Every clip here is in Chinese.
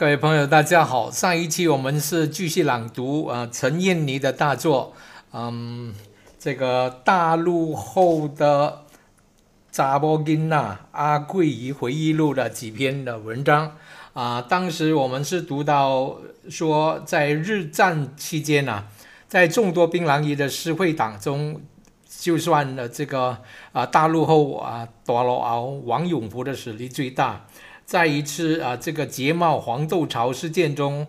各位朋友，大家好。上一期我们是继续朗读啊陈燕妮的大作，嗯，这个大陆后的扎波金娜阿桂仪回忆录的几篇的文章啊。当时我们是读到说，在日战期间呢，在众多槟榔姨的诗会党中。就算了这个啊，大陆后啊，多罗敖王永福的实力最大。在一次啊，这个捷茂黄豆潮事件中，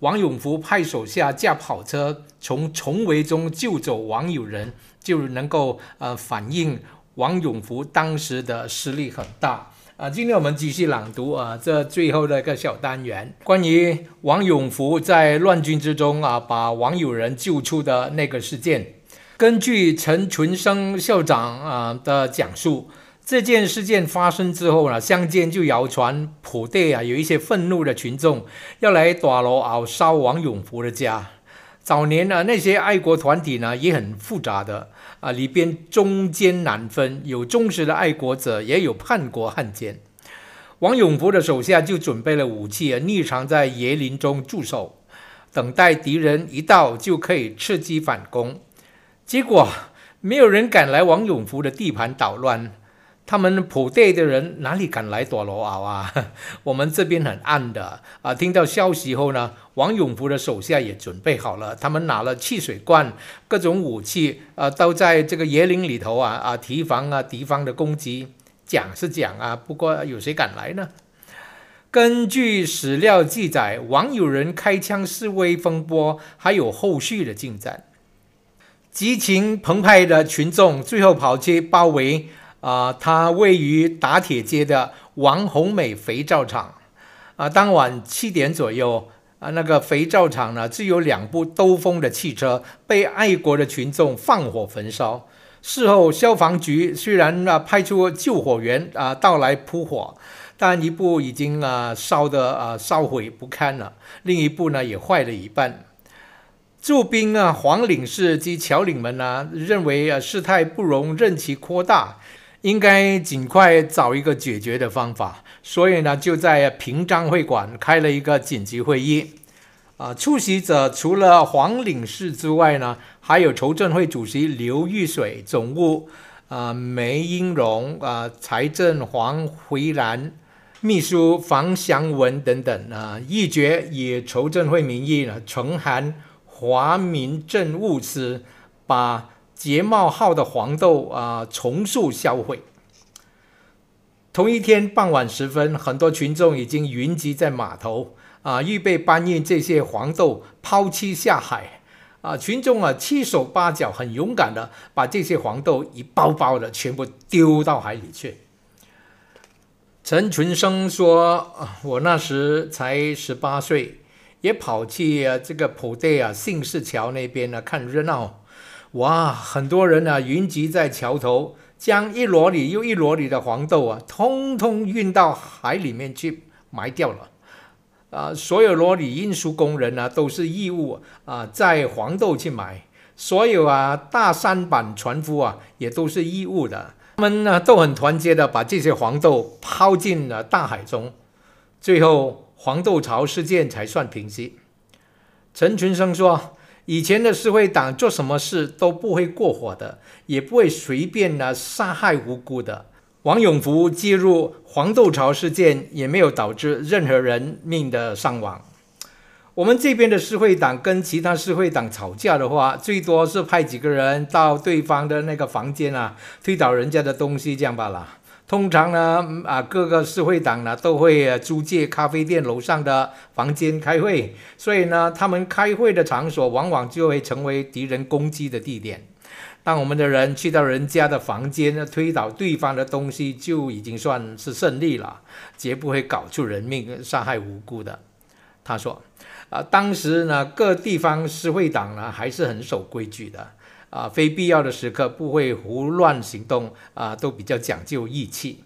王永福派手下驾跑车从重围中救走王友仁，就能够呃反映王永福当时的实力很大啊。今天我们继续朗读啊，这最后的一个小单元，关于王永福在乱军之中啊，把王友仁救出的那个事件。根据陈群生校长啊的讲述，这件事件发生之后呢，乡间就谣传普地啊有一些愤怒的群众要来打楼熬烧王永福的家。早年呢，那些爱国团体呢也很复杂的啊，里边中间难分，有忠实的爱国者，也有叛国汉奸。王永福的手下就准备了武器啊，匿藏在椰林中驻守，等待敌人一到就可以伺机反攻。结果没有人敢来王永福的地盘捣乱，他们普队的人哪里敢来躲罗敖啊？我们这边很暗的啊！听到消息后呢，王永福的手下也准备好了，他们拿了汽水罐、各种武器，啊，都在这个野林里头啊啊提防啊敌方的攻击。讲是讲啊，不过有谁敢来呢？根据史料记载，王友仁开枪示威风波还有后续的进展。激情澎湃的群众最后跑去包围啊，它位于打铁街的王红美肥皂厂啊。当晚七点左右啊，那个肥皂厂呢，只有两部兜风的汽车被爱国的群众放火焚烧。事后消防局虽然啊派出救火员啊到来扑火，但一部已经啊烧的啊烧毁不堪了，另一部呢也坏了一半。驻兵啊，黄领事及侨领们呢，认为啊事态不容任其扩大，应该尽快找一个解决的方法。所以呢，就在平章会馆开了一个紧急会议。啊，出席者除了黄领事之外呢，还有筹政会主席刘玉水、总务啊梅英荣啊财政黄回兰、秘书房祥文等等啊，议决以筹政会名义呢，呈函。华民政务司把捷茂号的黄豆啊重塑销毁。同一天傍晚时分，很多群众已经云集在码头啊，预备搬运这些黄豆抛弃下海啊。群众啊七手八脚，很勇敢的把这些黄豆一包包的全部丢到海里去。陈群生说：“我那时才十八岁。”也跑去啊，这个普代啊，信士桥那边呢看热闹。哇，很多人啊云集在桥头，将一箩里又一箩里的黄豆啊，通通运到海里面去埋掉了。啊，所有箩里运输工人呢都是义务啊，载黄豆去买。所有啊大三板船夫啊也都是义务的，他们呢都很团结的把这些黄豆抛进了大海中，最后。黄豆潮事件才算平息。陈群生说：“以前的社会党做什么事都不会过火的，也不会随便的杀害无辜的。王永福介入黄豆潮事件，也没有导致任何人命的伤亡。我们这边的社会党跟其他社会党吵架的话，最多是派几个人到对方的那个房间啊，推倒人家的东西，这样罢了。”通常呢，啊，各个社会党呢都会租借咖啡店楼上的房间开会，所以呢，他们开会的场所往往就会成为敌人攻击的地点。当我们的人去到人家的房间推倒对方的东西，就已经算是胜利了，绝不会搞出人命、伤害无辜的。他说，啊，当时呢，各地方社会党呢还是很守规矩的。啊，非必要的时刻不会胡乱行动啊，都比较讲究义气。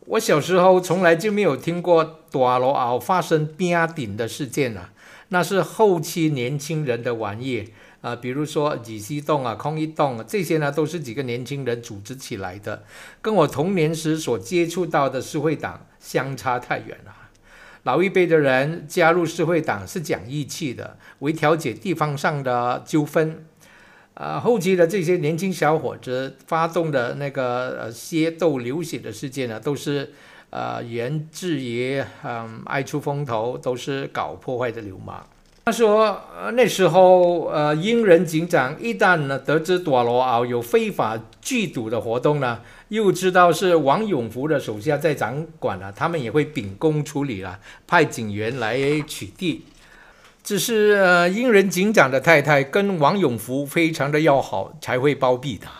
我小时候从来就没有听过大罗鳌发生兵顶的事件啊，那是后期年轻人的玩意啊，比如说几溪洞啊、空一洞这些呢，都是几个年轻人组织起来的，跟我童年时所接触到的社会党相差太远了。老一辈的人加入社会党是讲义气的，为调解地方上的纠纷。呃，后期的这些年轻小伙子发动的那个呃械斗流血的事件呢，都是呃源自于嗯爱出风头，都是搞破坏的流氓。他说，呃那时候呃英人警长一旦呢得知朵罗敖有非法聚赌的活动呢，又知道是王永福的手下在掌管了，他们也会秉公处理了，派警员来取缔。只是呃，英人警长的太太跟王永福非常的要好，才会包庇他。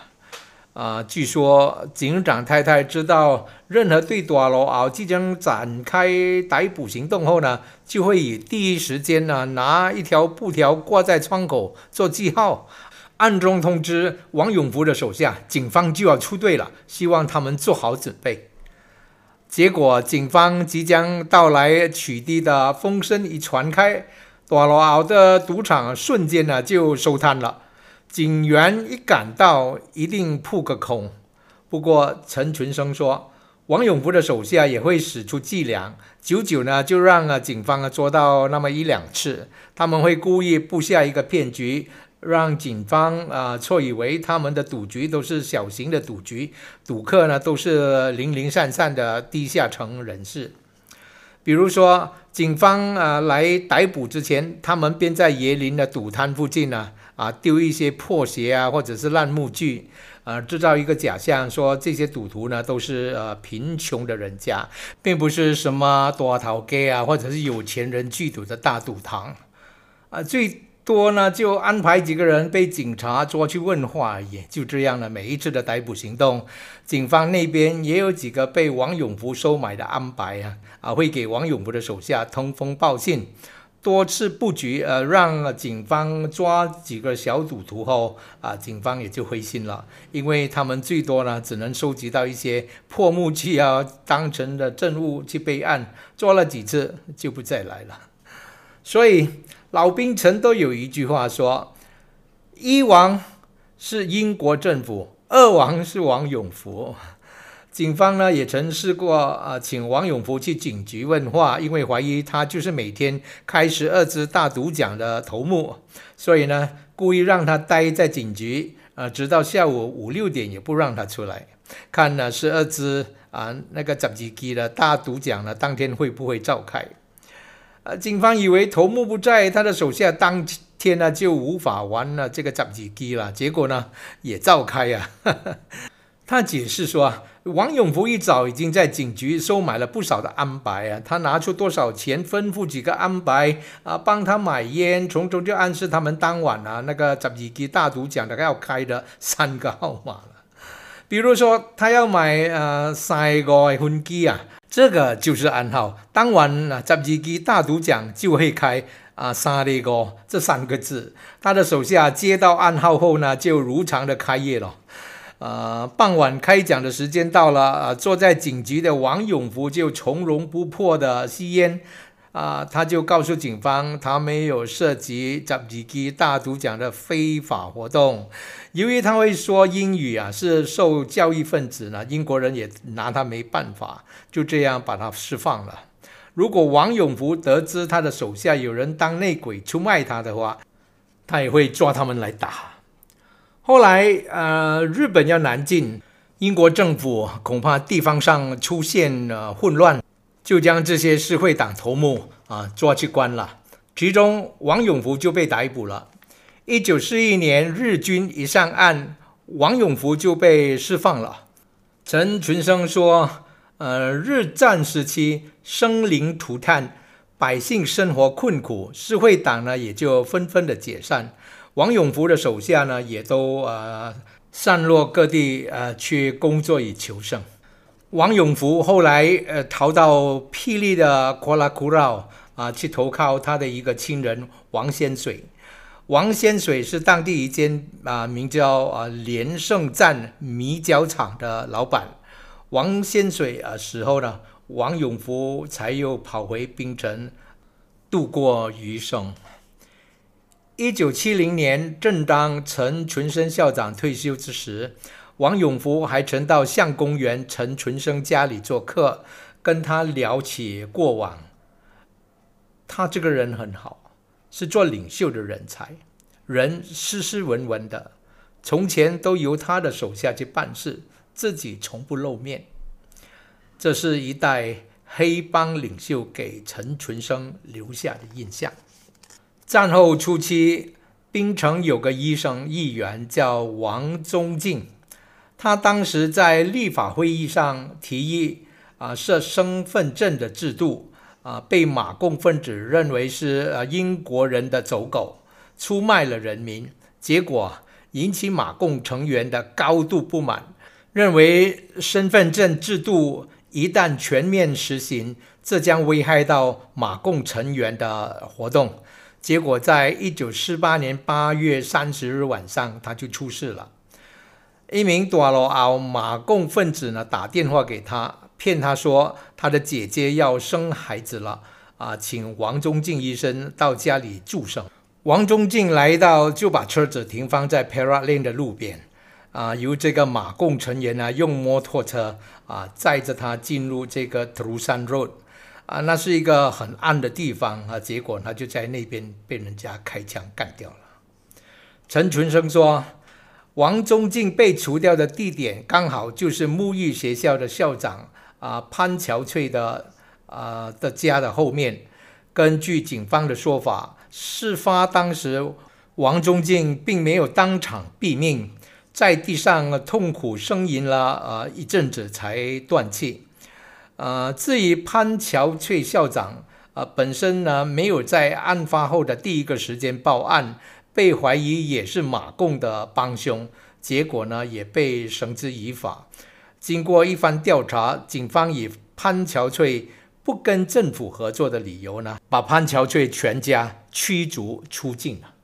啊，据说警长太太知道任何对朵罗敖即将展开逮捕行动后呢，就会以第一时间呢拿一条布条挂在窗口做记号，暗中通知王永福的手下，警方就要出队了，希望他们做好准备。结果，警方即将到来取缔的风声一传开。朵罗敖的赌场瞬间呢就收摊了，警员一赶到一定扑个空。不过陈群生说，王永福的手下也会使出伎俩，久久呢就让啊警方啊捉到那么一两次。他们会故意布下一个骗局，让警方啊错以为他们的赌局都是小型的赌局，赌客呢都是零零散散的低下层人士。比如说，警方啊来逮捕之前，他们便在椰林的赌摊附近呢啊丢一些破鞋啊，或者是烂木具，啊制造一个假象，说这些赌徒呢都是呃贫穷的人家，并不是什么多头街啊，或者是有钱人聚赌的大赌堂，啊最。多呢，就安排几个人被警察抓去问话而已。就这样了，每一次的逮捕行动，警方那边也有几个被王永福收买的安排啊，啊，会给王永福的手下通风报信，多次布局，呃，让警方抓几个小赌徒后，啊，警方也就灰心了，因为他们最多呢，只能收集到一些破木器啊，当成的证物去备案，抓了几次就不再来了，所以。老兵城都有一句话说：“一王是英国政府，二王是王永福。”警方呢也曾试过啊，请王永福去警局问话，因为怀疑他就是每天开十二支大赌奖的头目，所以呢故意让他待在警局啊，直到下午五六点也不让他出来，看呢十二支啊那个十几期的大赌奖呢当天会不会召开。呃，警方以为头目不在，他的手下当天呢、就无法玩了这个战机机了，结果呢也召开啊。他解释说，王永福一早已经在警局收买了不少的安排啊，他拿出多少钱，吩咐几个安排啊，帮他买烟，从中就暗示他们当晚啊那个战技机大赌奖的要开的三个号码了。比如说，他要买呃三个分机啊。这个就是暗号。当晚啊，十二机大赌奖就会开啊，三里个这三个字。他的手下接到暗号后呢，就如常的开业了。呃，傍晚开奖的时间到了，啊，坐在警局的王永福就从容不迫的吸烟。啊，他就告诉警方，他没有涉及十二机大独奖的非法活动。由于他会说英语啊，是受教育分子呢，英国人也拿他没办法，就这样把他释放了。如果王永福得知他的手下有人当内鬼出卖他的话，他也会抓他们来打。后来，呃，日本要南进，英国政府恐怕地方上出现了混乱。就将这些社会党头目啊抓去关了，其中王永福就被逮捕了。一九四一年，日军一上岸，王永福就被释放了。陈群生说：“呃，日战时期生灵涂炭，百姓生活困苦，社会党呢也就纷纷的解散。王永福的手下呢也都呃散落各地，呃去工作以求生。”王永福后来呃逃到霹雳的库拉库绕啊，去投靠他的一个亲人王仙水。王仙水是当地一间啊名叫啊连胜站米角厂的老板。王仙水啊死后呢，王永福才又跑回槟城度过余生。一九七零年，正当陈群生校长退休之时。王永福还曾到相公园陈存生家里做客，跟他聊起过往。他这个人很好，是做领袖的人才，人斯斯文文的，从前都由他的手下去办事，自己从不露面。这是一代黑帮领袖给陈群生留下的印象。战后初期，槟城有个医生议员叫王宗敬，他当时在立法会议上提议啊设身份证的制度啊，被马共分子认为是呃英国人的走狗，出卖了人民，结果引起马共成员的高度不满，认为身份证制度一旦全面实行，这将危害到马共成员的活动。结果，在一九四八年八月三十日晚上，他就出事了。一名多罗奥马共分子呢，打电话给他，骗他说他的姐姐要生孩子了，啊，请王忠敬医生到家里助生。王忠敬来到，就把车子停放在 Perak Lane 的路边，啊，由这个马共成员呢用摩托车啊载着他进入这个 Terusan Road。啊，那是一个很暗的地方啊，结果他就在那边被人家开枪干掉了。陈群生说，王宗敬被除掉的地点刚好就是沐浴学校的校长啊潘乔翠的啊的家的后面。根据警方的说法，事发当时王宗敬并没有当场毙命，在地上痛苦呻吟了啊一阵子才断气。呃，至于潘乔翠校长，呃，本身呢没有在案发后的第一个时间报案，被怀疑也是马共的帮凶，结果呢也被绳之以法。经过一番调查，警方以潘乔翠不跟政府合作的理由呢，把潘乔翠全家驱逐出境了。